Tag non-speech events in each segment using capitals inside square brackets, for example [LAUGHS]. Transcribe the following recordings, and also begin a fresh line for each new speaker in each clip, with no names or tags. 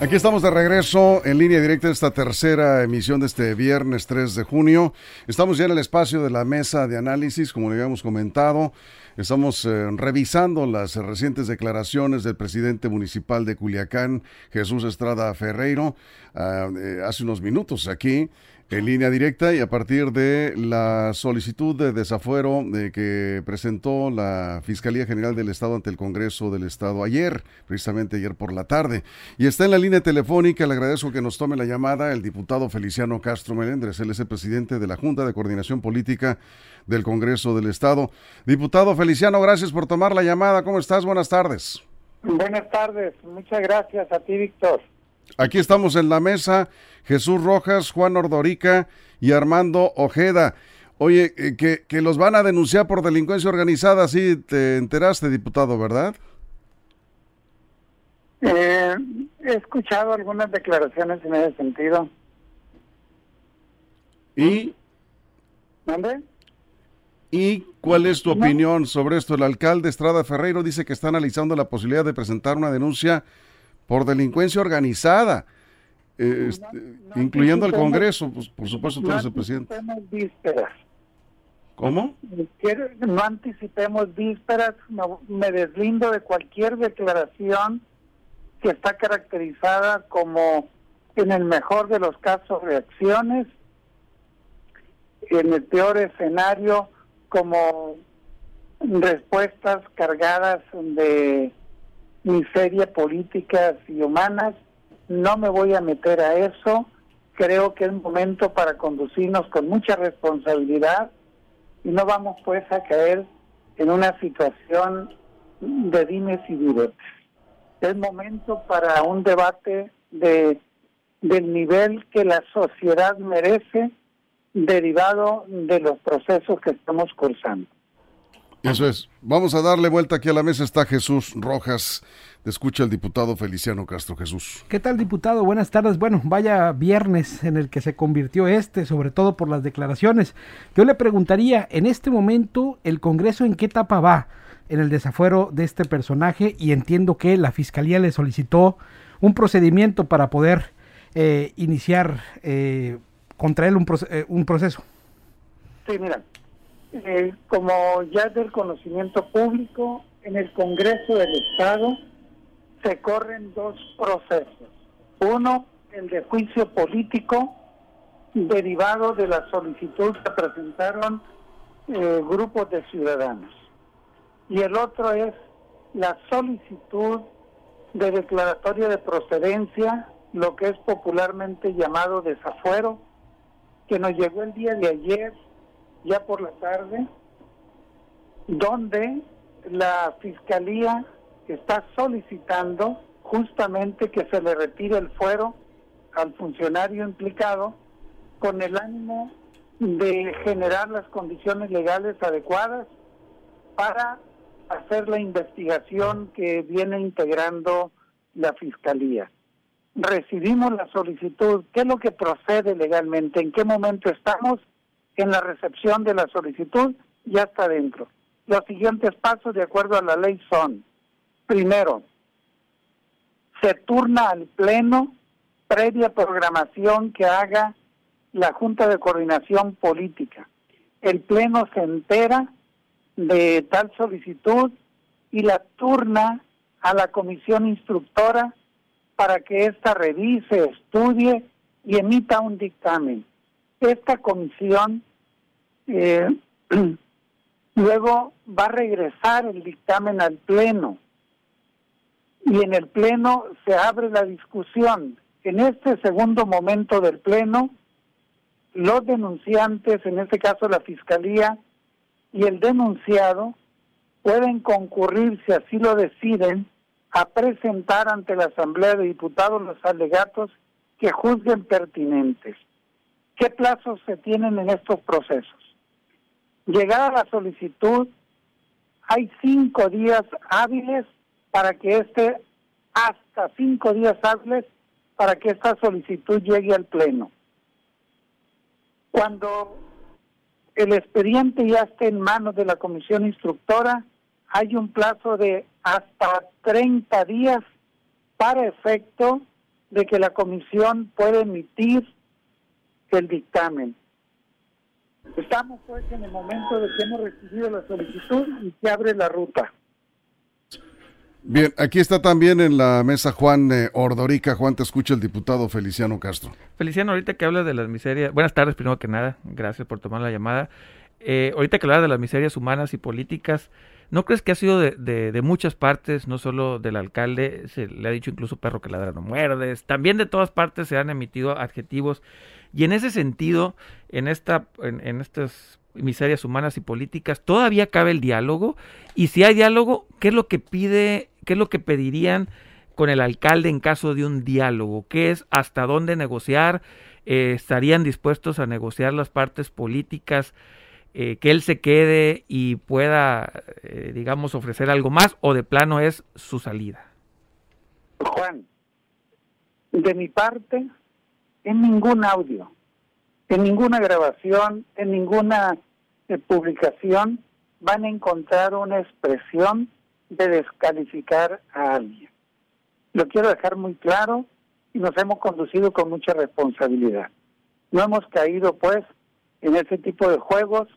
Aquí estamos de regreso en línea directa esta tercera emisión de este viernes 3 de junio. Estamos ya en el espacio de la mesa de análisis, como le habíamos comentado. Estamos eh, revisando las recientes declaraciones del presidente municipal de Culiacán, Jesús Estrada Ferreiro, ah, eh, hace unos minutos aquí en línea directa y a partir de la solicitud de desafuero de que presentó la Fiscalía General del Estado ante el Congreso del Estado ayer, precisamente ayer por la tarde. Y está en la línea telefónica, le agradezco que nos tome la llamada el diputado Feliciano Castro Melendres, él es el presidente de la Junta de Coordinación Política del Congreso del Estado. Diputado Feliciano, gracias por tomar la llamada. ¿Cómo estás? Buenas tardes.
Buenas tardes, muchas gracias a ti, Víctor.
Aquí estamos en la mesa, Jesús Rojas, Juan Ordorica y Armando Ojeda. Oye, eh, que, que los van a denunciar por delincuencia organizada, sí te enteraste, diputado, ¿verdad?
Eh, he escuchado algunas declaraciones en ese sentido.
¿Y?
¿Dónde?
¿Y cuál es tu opinión sobre esto? El alcalde Estrada Ferreiro dice que está analizando la posibilidad de presentar una denuncia por delincuencia organizada, eh, este, incluyendo al Congreso, pues, por supuesto tú eres el presidente.
Vísperas.
¿Cómo?
No anticipemos vísperas, me deslindo de cualquier declaración que está caracterizada como, en el mejor de los casos, reacciones, en el peor escenario, como respuestas cargadas de miseria políticas y humanas. No me voy a meter a eso. Creo que es momento para conducirnos con mucha responsabilidad y no vamos pues a caer en una situación de dimes y diretes. Es momento para un debate de del nivel que la sociedad merece derivado de los procesos que estamos cursando.
Eso es. Vamos a darle vuelta aquí a la mesa. Está Jesús Rojas. Te escucha el diputado Feliciano Castro Jesús.
¿Qué tal, diputado? Buenas tardes. Bueno, vaya viernes en el que se convirtió este, sobre todo por las declaraciones. Yo le preguntaría, en este momento, ¿el Congreso en qué etapa va en el desafuero de este personaje? Y entiendo que la Fiscalía le solicitó un procedimiento para poder eh, iniciar eh, contra él un, eh, un proceso.
Sí, mira, eh, como ya es del conocimiento público, en el Congreso del Estado se corren dos procesos. Uno, el de juicio político, derivado de la solicitud que presentaron eh, grupos de ciudadanos. Y el otro es la solicitud de declaratoria de procedencia, lo que es popularmente llamado desafuero, que nos llegó el día de ayer ya por la tarde, donde la Fiscalía está solicitando justamente que se le retire el fuero al funcionario implicado con el ánimo de generar las condiciones legales adecuadas para hacer la investigación que viene integrando la Fiscalía. Recibimos la solicitud, ¿qué es lo que procede legalmente? ¿En qué momento estamos? En la recepción de la solicitud ya está dentro. Los siguientes pasos de acuerdo a la ley son, primero, se turna al Pleno previa programación que haga la Junta de Coordinación Política. El Pleno se entera de tal solicitud y la turna a la comisión instructora para que ésta revise, estudie y emita un dictamen. Esta comisión eh, [CLEARS THROAT] luego va a regresar el dictamen al Pleno y en el Pleno se abre la discusión. En este segundo momento del Pleno, los denunciantes, en este caso la Fiscalía y el denunciado, pueden concurrir, si así lo deciden, a presentar ante la Asamblea de Diputados los alegatos que juzguen pertinentes. ¿Qué plazos se tienen en estos procesos? Llegada la solicitud, hay cinco días hábiles para que este, hasta cinco días hábiles para que esta solicitud llegue al Pleno. Cuando el expediente ya esté en manos de la comisión instructora, hay un plazo de hasta 30 días para efecto de que la comisión pueda emitir el dictamen. Estamos pues en el momento de que hemos recibido la solicitud y se abre la ruta.
Bien, aquí está también en la mesa Juan eh, Ordorica. Juan, te escucha el diputado Feliciano Castro.
Feliciano, ahorita que hablas de las miserias, buenas tardes primero que nada, gracias por tomar la llamada. Eh, ahorita que hablas de las miserias humanas y políticas, ¿no crees que ha sido de, de, muchas partes, no solo del alcalde, se le ha dicho incluso perro que ladra no muerdes, también de todas partes se han emitido adjetivos y en ese sentido, en, esta, en, estas miserias humanas y políticas, todavía cabe el diálogo y si hay diálogo, ¿qué es lo que pide, qué es lo que pedirían con el alcalde en caso de un diálogo? ¿Qué es hasta dónde negociar? Eh, ¿Estarían dispuestos a negociar las partes políticas? Eh, que él se quede y pueda, eh, digamos, ofrecer algo más o de plano es su salida?
Juan, de mi parte, en ningún audio, en ninguna grabación, en ninguna eh, publicación van a encontrar una expresión de descalificar a alguien. Lo quiero dejar muy claro y nos hemos conducido con mucha responsabilidad. No hemos caído pues en ese tipo de juegos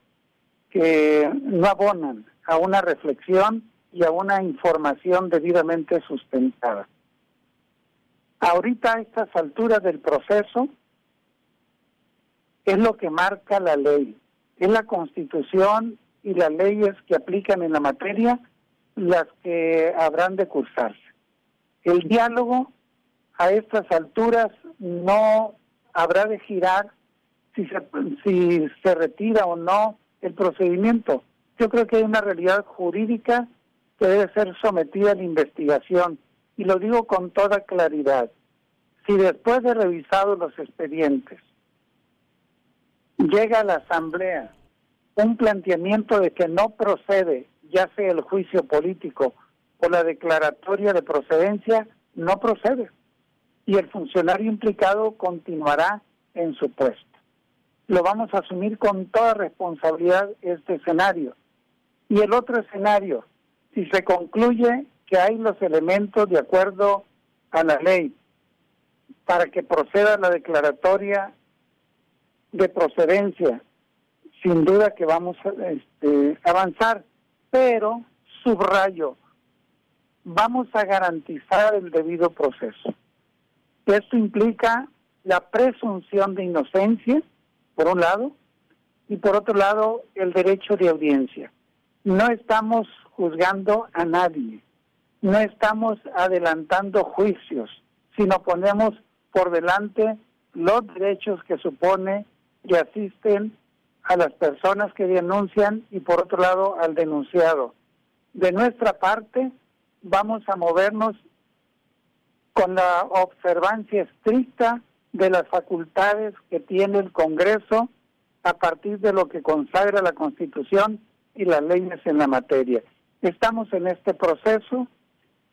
que no abonan a una reflexión y a una información debidamente sustentada. Ahorita a estas alturas del proceso es lo que marca la ley. Es la constitución y las leyes que aplican en la materia las que habrán de cursarse. El diálogo a estas alturas no habrá de girar si se, si se retira o no el procedimiento. Yo creo que hay una realidad jurídica que debe ser sometida a la investigación y lo digo con toda claridad, si después de revisados los expedientes llega a la Asamblea un planteamiento de que no procede, ya sea el juicio político o la declaratoria de procedencia, no procede. Y el funcionario implicado continuará en su puesto. Lo vamos a asumir con toda responsabilidad este escenario. Y el otro escenario, si se concluye que hay los elementos de acuerdo a la ley para que proceda la declaratoria de procedencia, sin duda que vamos a este, avanzar, pero subrayo, vamos a garantizar el debido proceso. Esto implica la presunción de inocencia, por un lado, y por otro lado, el derecho de audiencia. No estamos juzgando a nadie, no estamos adelantando juicios, sino ponemos por delante los derechos que supone que asisten a las personas que denuncian y por otro lado al denunciado. De nuestra parte, vamos a movernos con la observancia estricta de las facultades que tiene el Congreso a partir de lo que consagra la Constitución y las leyes en la materia. Estamos en este proceso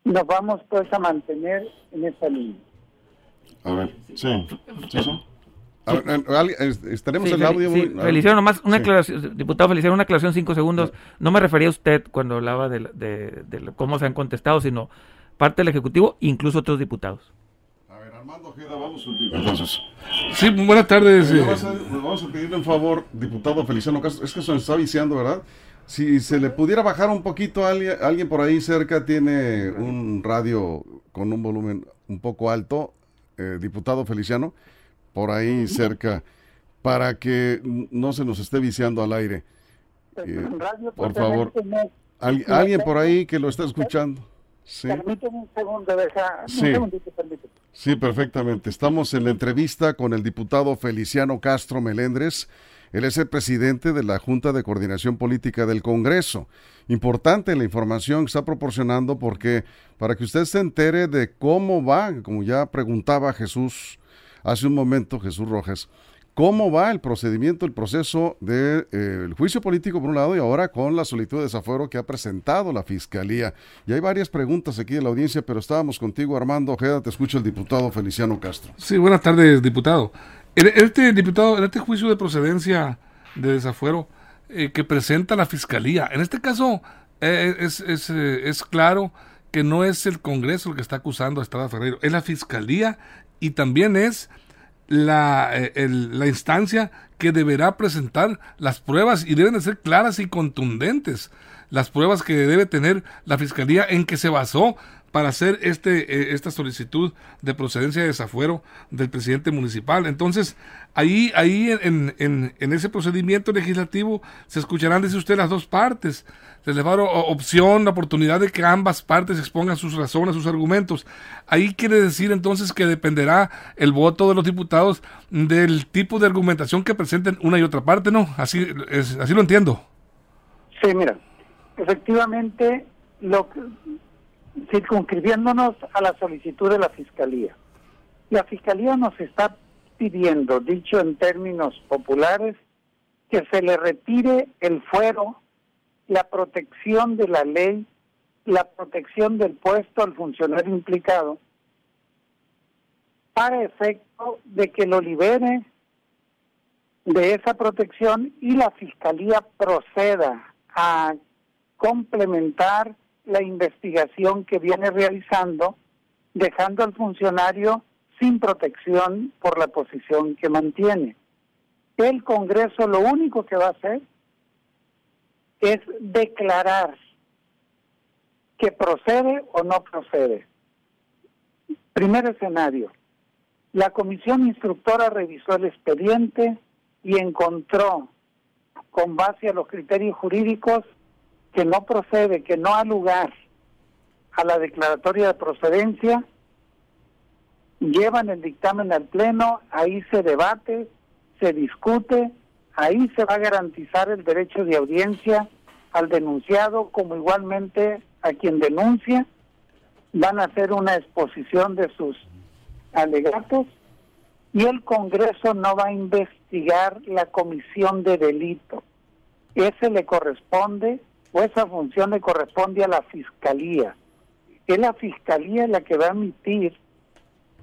nos vamos pues a mantener en esa línea.
A ver, sí, sí, sí. estaremos el audio.
Sí, Feliciano, nomás una aclaración, diputado Feliciano, una aclaración cinco segundos. No me refería a usted cuando hablaba de, de, cómo se han contestado, sino parte del Ejecutivo, incluso otros diputados.
A ver, Armando Ojeda, vamos entonces.
Sí, buenas tardes.
Eh. Vamos, a, vamos a pedirle un favor, diputado Feliciano Castro, es que se está viciando, ¿verdad? Si se le pudiera bajar un poquito a alguien, alguien por ahí cerca tiene un radio con un volumen un poco alto, eh, diputado Feliciano, por ahí cerca, para que no se nos esté viciando al aire. Eh, por favor, alguien por ahí que lo está escuchando.
Sí. Permíteme un segundo, deja,
sí. Sí, perfectamente. Estamos en la entrevista con el diputado Feliciano Castro Melendres. Él es el presidente de la Junta de Coordinación Política del Congreso. Importante la información que está proporcionando porque para que usted se entere de cómo va, como ya preguntaba Jesús hace un momento, Jesús Rojas, cómo va el procedimiento, el proceso del de, eh, juicio político por un lado y ahora con la solicitud de desafuero que ha presentado la Fiscalía. Y hay varias preguntas aquí en la audiencia, pero estábamos contigo, Armando Ojeda, te escucha el diputado Feliciano Castro.
Sí, buenas tardes, diputado. Este diputado, en este juicio de procedencia de desafuero eh, que presenta la fiscalía, en este caso, eh, es, es, eh, es, claro que no es el Congreso el que está acusando a Estrada Ferreiro, es la Fiscalía y también es la, la instancia que deberá presentar las pruebas y deben de ser claras y contundentes las pruebas que debe tener la Fiscalía en que se basó para hacer este, eh, esta solicitud de procedencia de desafuero del presidente municipal. Entonces, ahí, ahí en, en, en ese procedimiento legislativo se escucharán, dice usted, las dos partes. Se les va a dar opción, la oportunidad de que ambas partes expongan sus razones, sus argumentos. Ahí quiere decir entonces que dependerá el voto de los diputados del tipo de argumentación que presenten una y otra parte, ¿no? Así, así lo entiendo.
Sí, mira, efectivamente, lo que, circunscribiéndonos a la solicitud de la Fiscalía. La Fiscalía nos está pidiendo, dicho en términos populares, que se le retire el fuero, la protección de la ley, la protección del puesto al funcionario implicado, para efecto de que lo libere de esa protección y la Fiscalía proceda a complementar la investigación que viene realizando, dejando al funcionario sin protección por la posición que mantiene. El Congreso lo único que va a hacer es declarar que procede o no procede. Primer escenario. La comisión instructora revisó el expediente y encontró, con base a los criterios jurídicos, que no procede, que no ha lugar a la declaratoria de procedencia, llevan el dictamen al Pleno, ahí se debate, se discute, ahí se va a garantizar el derecho de audiencia al denunciado como igualmente a quien denuncia, van a hacer una exposición de sus alegatos y el Congreso no va a investigar la comisión de delito. Ese le corresponde o esa función le corresponde a la Fiscalía. Es la Fiscalía la que va a emitir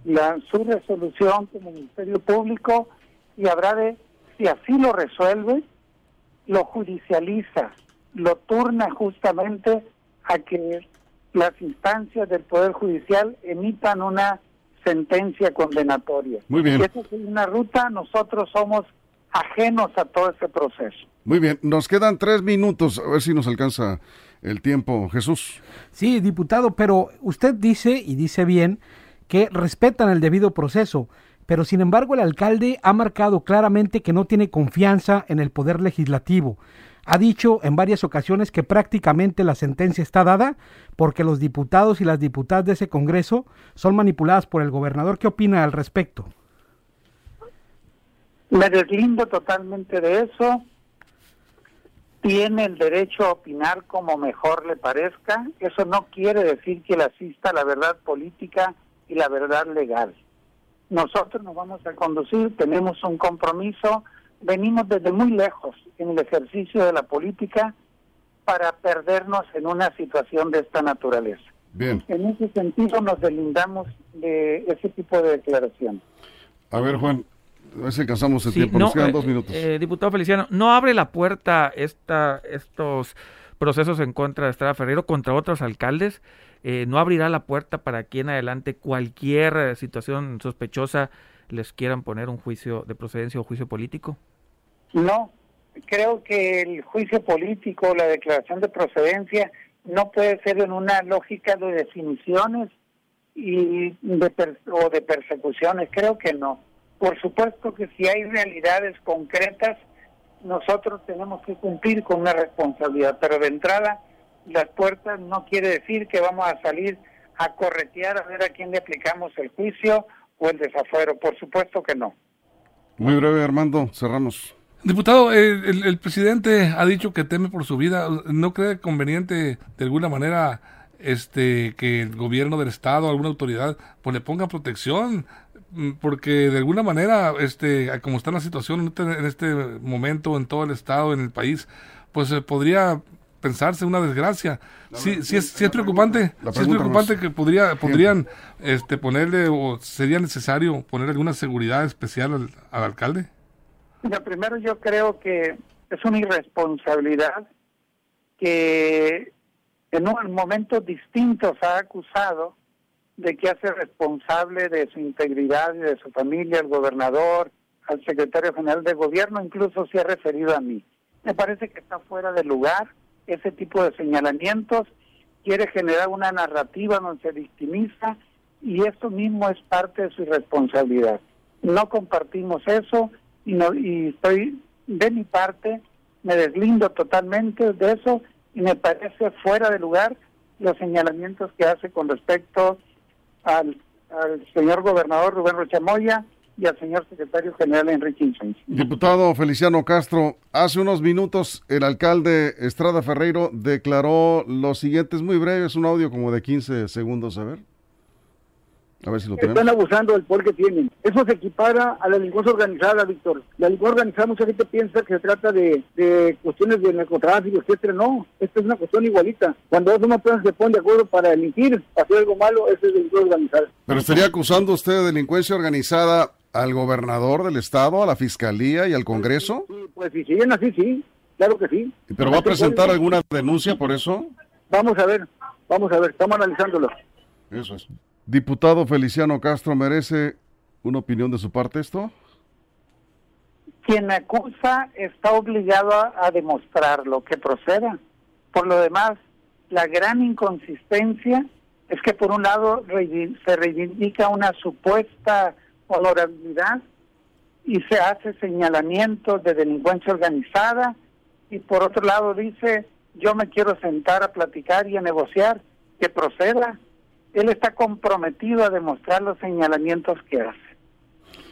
la, su resolución como Ministerio Público y habrá de, si así lo resuelve, lo judicializa, lo turna justamente a que las instancias del Poder Judicial emitan una sentencia condenatoria.
Muy bien.
esa es una ruta, nosotros somos ajenos a todo ese proceso.
Muy bien, nos quedan tres minutos, a ver si nos alcanza el tiempo, Jesús.
Sí, diputado, pero usted dice, y dice bien, que respetan el debido proceso, pero sin embargo el alcalde ha marcado claramente que no tiene confianza en el poder legislativo. Ha dicho en varias ocasiones que prácticamente la sentencia está dada porque los diputados y las diputadas de ese Congreso son manipuladas por el gobernador. ¿Qué opina al respecto?
Me deslindo totalmente de eso tiene el derecho a opinar como mejor le parezca. Eso no quiere decir que le asista la verdad política y la verdad legal. Nosotros nos vamos a conducir, tenemos un compromiso, venimos desde muy lejos en el ejercicio de la política para perdernos en una situación de esta naturaleza.
Bien.
En ese sentido nos delindamos de ese tipo de declaración.
A ver, Juan, a ver si alcanzamos el tiempo. Nos quedan
eh,
dos minutos.
Eh, diputado Feliciano, ¿no abre la puerta esta, estos procesos en contra de Estrada Ferrero contra otros alcaldes? Eh, ¿No abrirá la puerta para que en adelante cualquier situación sospechosa les quieran poner un juicio de procedencia o juicio político?
No, creo que el juicio político, la declaración de procedencia, no puede ser en una lógica de definiciones y de o de persecuciones. Creo que no por supuesto que si hay realidades concretas, nosotros tenemos que cumplir con una responsabilidad, pero de entrada las puertas no quiere decir que vamos a salir a corretear a ver a quién le aplicamos el juicio o el desafuero, por supuesto que no.
Muy breve, Armando, cerramos.
Diputado, el, el, presidente ha dicho que teme por su vida. ¿No cree conveniente de alguna manera este que el gobierno del estado, alguna autoridad, pues le ponga protección Mm, porque de alguna manera, este, como está la situación en este momento en todo el estado, en el país, pues eh, podría pensarse una desgracia. Sí, sí es, sí es preocupante, sí es preocupante que podría, podrían este, ponerle o sería necesario poner alguna seguridad especial al, al alcalde.
Primero yo creo que es una irresponsabilidad que en un momentos distintos ha acusado de que hace responsable de su integridad y de su familia al gobernador, al secretario general de gobierno, incluso se ha referido a mí. Me parece que está fuera de lugar ese tipo de señalamientos, quiere generar una narrativa donde se victimiza y esto mismo es parte de su irresponsabilidad. No compartimos eso y, no, y estoy de mi parte, me deslindo totalmente de eso y me parece fuera de lugar los señalamientos que hace con respecto al, señor gobernador Rubén Rochamoya y al señor secretario general Enrique Incencio.
Diputado Feliciano Castro, hace unos minutos el alcalde Estrada Ferreiro declaró lo siguiente, es muy breve, es un audio como de 15 segundos, a ver. A ver si lo
Están abusando del poder que tienen. Eso se equipara a la delincuencia organizada, Víctor. La delincuencia organizada, mucha gente piensa que se trata de, de cuestiones de narcotráfico, etcétera. No, esta es una cuestión igualita. Cuando dos una persona se pone de acuerdo para delinquir, hacer algo malo, eso es delincuencia organizada.
Pero estaría acusando usted de delincuencia organizada al gobernador del estado, a la fiscalía y al Congreso.
Sí, pues si siguen así, sí. Claro que sí.
¿Pero va a presentar alguna denuncia por eso?
Vamos a ver, vamos a ver, estamos analizándolo.
Eso es. Diputado Feliciano Castro, ¿merece una opinión de su parte esto?
Quien acusa está obligado a, demostrar lo que proceda. Por lo demás, la gran inconsistencia es que por un lado se reivindica una supuesta honorabilidad y se hace señalamientos de delincuencia organizada y por otro lado dice yo me quiero sentar a platicar y a negociar que proceda él está comprometido a demostrar los señalamientos que hace.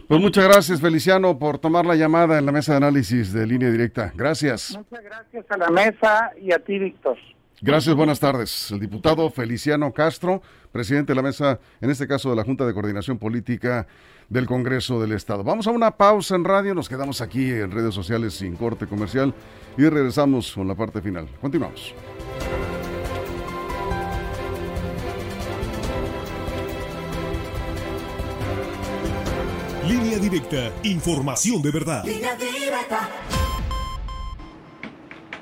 Pues muchas gracias, Feliciano, por tomar la llamada en la mesa de análisis de línea directa. Gracias.
Muchas gracias a la mesa y a ti, Víctor.
Gracias, buenas tardes. El diputado Feliciano Castro, presidente de la mesa, en este caso de la Junta de Coordinación Política del Congreso del Estado. Vamos a una pausa en radio, nos quedamos aquí en redes sociales sin corte comercial y regresamos con la parte final. Continuamos.
Línea directa, información de verdad.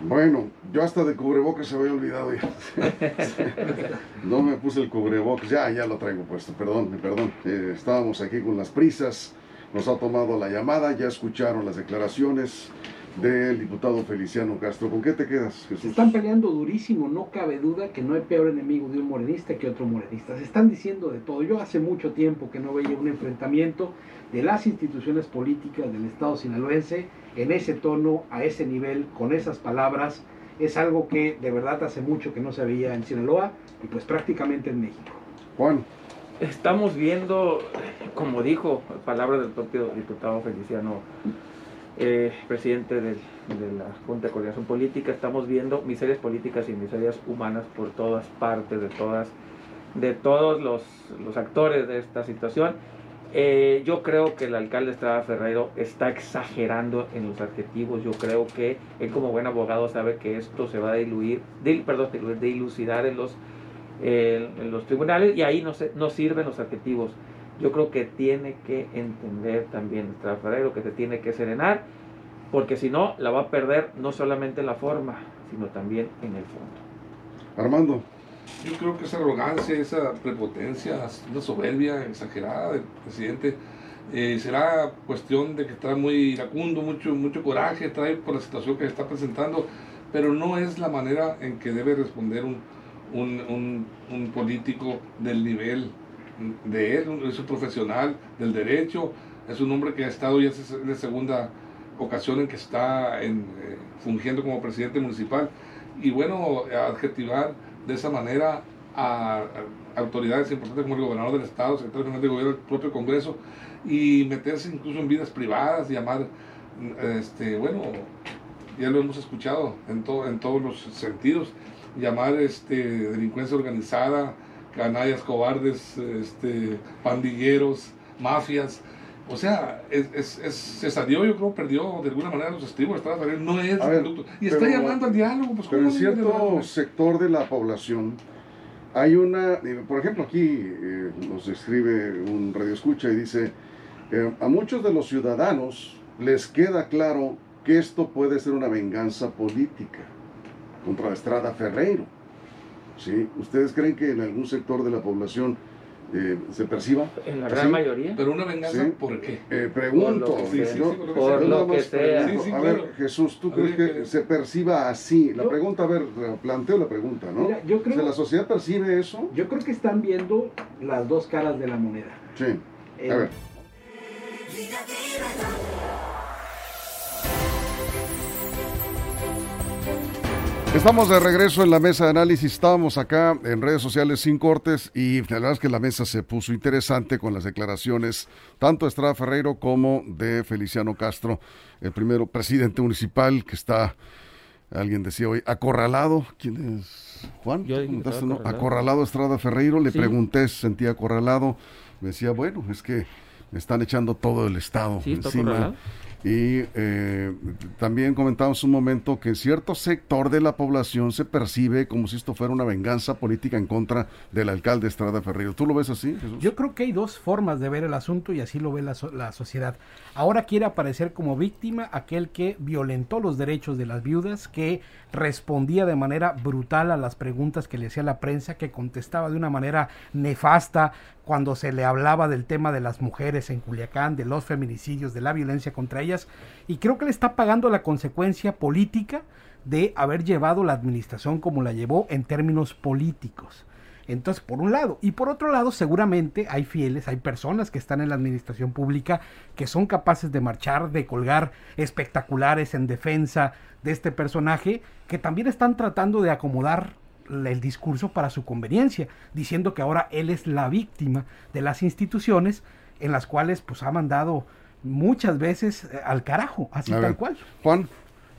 Bueno, yo hasta de cubrebocas se había olvidado ya. [LAUGHS] no me puse el cubrebocas, ya, ya lo traigo puesto, perdón, perdón. Eh, estábamos aquí con las prisas, nos ha tomado la llamada, ya escucharon las declaraciones del diputado Feliciano Castro. ¿Con qué te quedas, Jesús?
están peleando durísimo, no cabe duda que no hay peor enemigo de un morenista que otro morenista. Se están diciendo de todo. Yo hace mucho tiempo que no veía un enfrentamiento de las instituciones políticas del Estado sinaloense en ese tono, a ese nivel, con esas palabras. Es algo que de verdad hace mucho que no se veía en Sinaloa y pues prácticamente en México.
Juan.
Estamos viendo, como dijo, palabras del propio diputado Feliciano eh, presidente de la Junta de Coordinación Política, estamos viendo miserias políticas y miserias humanas por todas partes, de todas, de todos los, actores de esta situación. Eh, yo creo que el alcalde Estrada Ferrero está exagerando en los adjetivos. Yo creo que él como buen abogado sabe que esto se va a diluir, de, perdón, dilucidar en los, en los tribunales y ahí no, se, no sirven los adjetivos yo creo que tiene que entender también el Ferrero que se tiene que serenar, porque si no, la va a perder no solamente en la forma, sino también en el fondo.
Armando.
Yo creo que esa arrogancia, esa prepotencia, una soberbia exagerada del presidente, eh, será cuestión de que está muy iracundo, mucho, mucho coraje trae por la situación que está presentando, pero no es la manera en que debe responder un, un, un político del nivel de él, es un profesional del derecho, es un hombre que ha estado ya es la segunda ocasión en que está en, eh, fungiendo como presidente municipal. Y bueno, adjetivar de esa manera a, autoridades importantes como el gobernador del estado, secretario gobierno, el propio Congreso, y meterse incluso en vidas privadas, llamar, este, bueno, ya lo hemos escuchado en, todo, en todos los sentidos, llamar este, delincuencia organizada, canallas, cobardes, este, pandilleros, mafias. O sea, es, es, se salió, yo creo, perdió de alguna manera los estribos, no es Y está llamando al diálogo. Pues,
pero en cierto sector de la población hay una, por ejemplo, aquí eh, nos escribe un radio escucha y dice, eh, a muchos de los ciudadanos les queda claro que esto puede ser una venganza política contra Estrada Ferreiro Sí. ¿Ustedes creen que en algún sector de la población eh, se perciba?
En la
¿Sí?
gran mayoría.
Pero una venganza,
Sí.
¿por qué?
Eh, pregunto,
Por lo que
sea.
yo
Por
nada
lo que
más
sea.
pregunto.
Sí, sí,
a ver, Jesús, ¿tú
A
crees
ver,
que
que-
se perciba así? La
Yo-
pregunta, a ver, planteo la pregunta, ¿no?
Mira, yo creo-
O sea, ¿La sociedad percibe eso?
Yo creo que están viendo las dos caras de la moneda.
Sí.
Eh,
A ver. Estamos de regreso en la mesa de análisis. Estábamos acá en redes sociales sin cortes y la verdad es que la mesa se puso interesante con las declaraciones tanto de Estrada Ferreiro como de Feliciano Castro, el primero presidente municipal que está, alguien decía hoy, acorralado. ¿Quién es? Juan,
Yo
¿tú
dije que
comentaste,
estaba
no?
acorralado.
acorralado Estrada Ferreiro. Le
Sí.
pregunté se sentía acorralado. Me decía, bueno, es que me están echando todo el Estado
Sí,
encima. Y eh, también comentamos un momento que cierto sector de la población se percibe como si esto fuera una venganza política en contra del alcalde Estrada Ferreiro. ¿Tú lo ves así, Jesús?
Yo creo que hay dos formas de ver el asunto y así lo ve la, la sociedad. Ahora quiere aparecer como víctima aquel que violentó los derechos de las viudas, que respondía de manera brutal a las preguntas que le hacía la prensa, que contestaba de una manera nefasta cuando se le hablaba del tema de las mujeres en Culiacán, de los feminicidios, de la violencia contra ellas. Y creo que le está pagando la consecuencia política de haber llevado la administración como la llevó en términos políticos. Entonces, por un lado. Y por otro lado, seguramente hay fieles, hay personas que están en la administración pública que son capaces de marchar, de colgar espectaculares en defensa de este personaje, que también están tratando de acomodar el discurso para su conveniencia, diciendo que ahora él es la víctima de las instituciones en las cuales pues ha mandado muchas veces eh, al carajo, así
A
tal
ver.
cual.
Juan,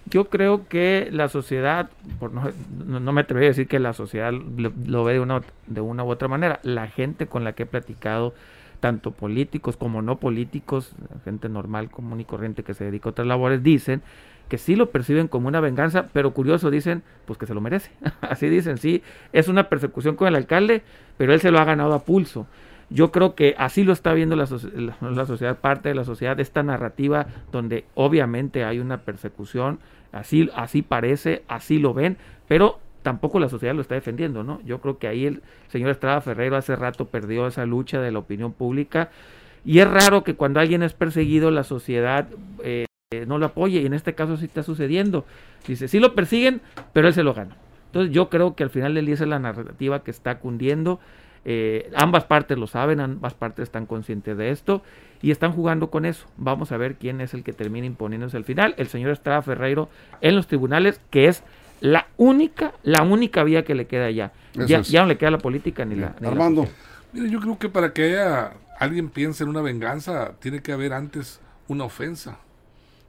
Yo creo que la sociedad, por no, no, no me atrevería a decir que la sociedad lo, lo ve de una, de una u otra manera. La gente con la que he platicado, tanto políticos como no políticos, gente normal, común y corriente que se dedica a otras labores, dicen que sí lo perciben como una venganza, pero curioso dicen, pues que se lo merece. [LAUGHS] Así dicen, sí, es una persecución con el alcalde, pero él se lo ha ganado a pulso. Yo creo que así lo está viendo la, la- sociedad, parte de la sociedad, esta narrativa donde obviamente hay una persecución, así, así parece, así lo ven, pero tampoco la sociedad lo está defendiendo, ¿no? Yo creo que ahí el señor Estrada Ferreiro hace rato perdió esa lucha de la opinión pública y es raro que cuando alguien es perseguido la sociedad eh, no lo apoye y en este caso sí está sucediendo. Dice, sí lo persiguen, pero él se lo gana. Entonces yo creo que al final del día es la narrativa que está cundiendo. Eh, ambas partes lo saben, ambas partes están conscientes de esto y están jugando con eso. Vamos a ver quién es el que termina imponiéndose al final. El señor Estrada Ferreiro en los tribunales, que es la única, la única vía que le queda ya. Ya,
es.
ya no le queda la política ni la... ni
Armando.
Mire, yo creo que para que haya, alguien piense en una venganza, tiene que haber antes una ofensa.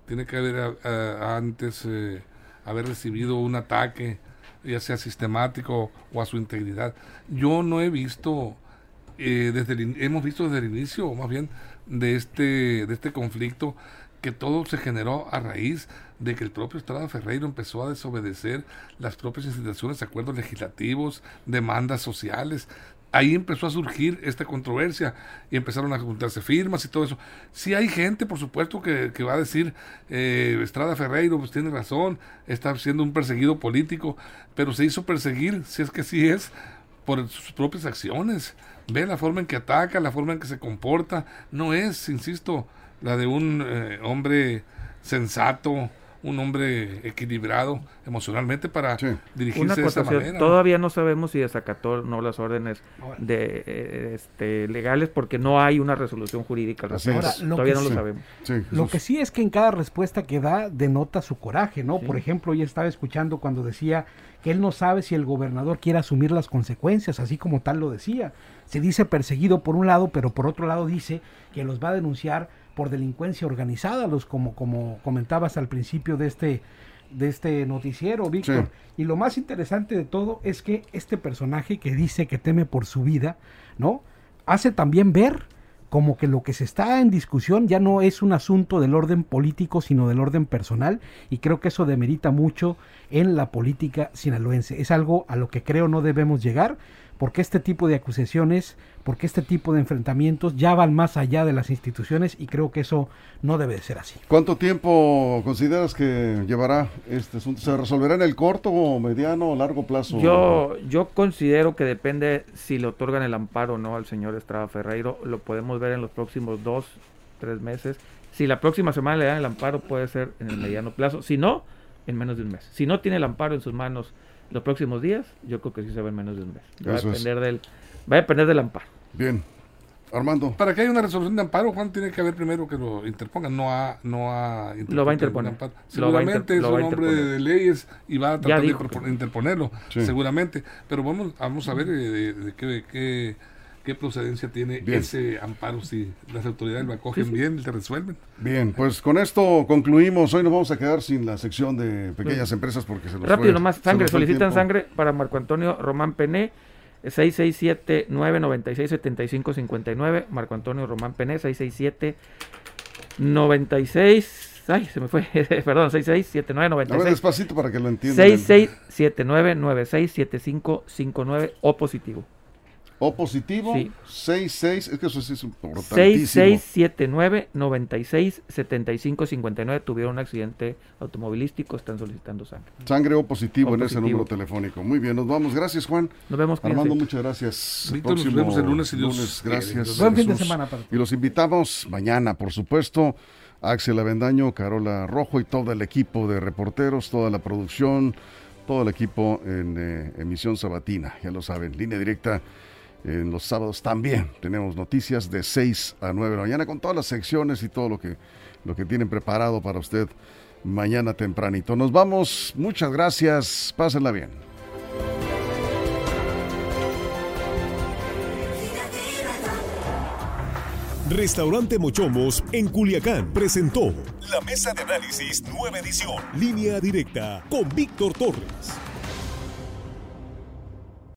Tiene que haber antes eh, haber recibido un ataque, ya sea sistemático o a su integridad. Yo no he visto, eh, desde el hemos visto desde el inicio, o más bien, de este, de este conflicto, que todo se generó a raíz de que el propio Estrada Ferreiro empezó a desobedecer las propias instituciones, acuerdos legislativos, demandas sociales. Ahí empezó a surgir esta controversia y empezaron a juntarse firmas y todo eso. Sí hay gente, por supuesto, que, que va a decir, eh, Estrada Ferreiro, pues tiene razón, está siendo un perseguido político, pero se hizo perseguir, si es que sí es, por sus propias acciones. Ve la forma en que ataca, la forma en que se comporta. No es, insisto, la de un eh, hombre sensato, un hombre equilibrado emocionalmente para
Sí.
dirigirse
Una
de esa manera.
todavía no sabemos si desacató no las órdenes de eh, este, legales porque no hay una resolución jurídica. al respecto.
Ahora,
todavía
que
no lo
sí.
sabemos.
Sí,
Lo que sí es que en cada respuesta que da denota su coraje, ¿no? Por ejemplo, ya estaba escuchando cuando decía que él no sabe si el gobernador quiere asumir las consecuencias, así como tal lo decía. Se dice perseguido por un lado, pero por otro lado dice que los va a denunciar por delincuencia organizada, los como como comentabas al principio de este de este noticiero, Víctor.
Sí.
Y lo más interesante de todo es que este personaje que dice que teme por su vida, ¿no? Hace también ver como que lo que se está en discusión ya no es un asunto del orden político, sino del orden personal, y creo que eso demerita mucho en la política sinaloense. Es algo a lo que creo no debemos llegar, porque este tipo de acusaciones, porque este tipo de enfrentamientos ya van más allá de las instituciones y creo que eso no debe de ser así.
¿Cuánto tiempo consideras que llevará este asunto? ¿Se resolverá en el corto, mediano o largo plazo?
Yo, yo considero que depende si le otorgan el amparo o no al señor Estrada Ferreiro. Lo podemos ver en los próximos dos, tres meses. Si la próxima semana le dan el amparo, puede ser en el mediano plazo. Si no, en menos de un mes. Si no tiene el amparo en sus manos los próximos días, yo creo que sí se va en menos de un mes. Va a depender del, va a depender del amparo.
Bien. Armando.
Para que haya una resolución de amparo, Juan tiene que haber primero que lo interpongan, no a, no a
lo va a interponer.
Seguramente es un hombre de leyes y va a tratar de interponerlo, seguramente. Pero vamos, vamos a ver eh, de, qué, qué, procedencia tiene ese amparo, si las autoridades lo acogen bien y te resuelven.
Bien, pues con esto concluimos. Hoy nos vamos a quedar sin la sección de pequeñas empresas porque se nos
Rápido nomás, sangre, solicitan sangre para Marco Antonio Román Pené 667-996-7559. Marco Antonio Román Pené, 667-96. Ay, se me fue. [LAUGHS] Perdón, 667996.
despacito para que lo entiendan.
6679967559 o positivo.
O positivo, sí. 66, es que eso sí es importantísimo.
6679 96 75 59 tuvieron un accidente automovilístico, están solicitando sangre.
Sangre O positivo en ese número telefónico. Muy bien, nos vamos. Gracias, Juan.
Nos vemos.
Armando, muchas gracias.
Víctor, nos vemos el lunes y Dios.
gracias.
Buen fin de semana para
Y los invitamos mañana, por supuesto. Axel Avendaño, Carola Rojo y todo el equipo de reporteros, toda la producción, todo el equipo en eh, emisión sabatina, ya lo saben, línea directa en los sábados también tenemos noticias de 6 a 9 de la mañana con todas las secciones y todo lo que, lo que tienen preparado para usted mañana tempranito. Nos vamos, muchas gracias, pásenla bien.
Restaurante Mochomos en Culiacán presentó la mesa de análisis nueva edición, línea directa con Víctor Torres.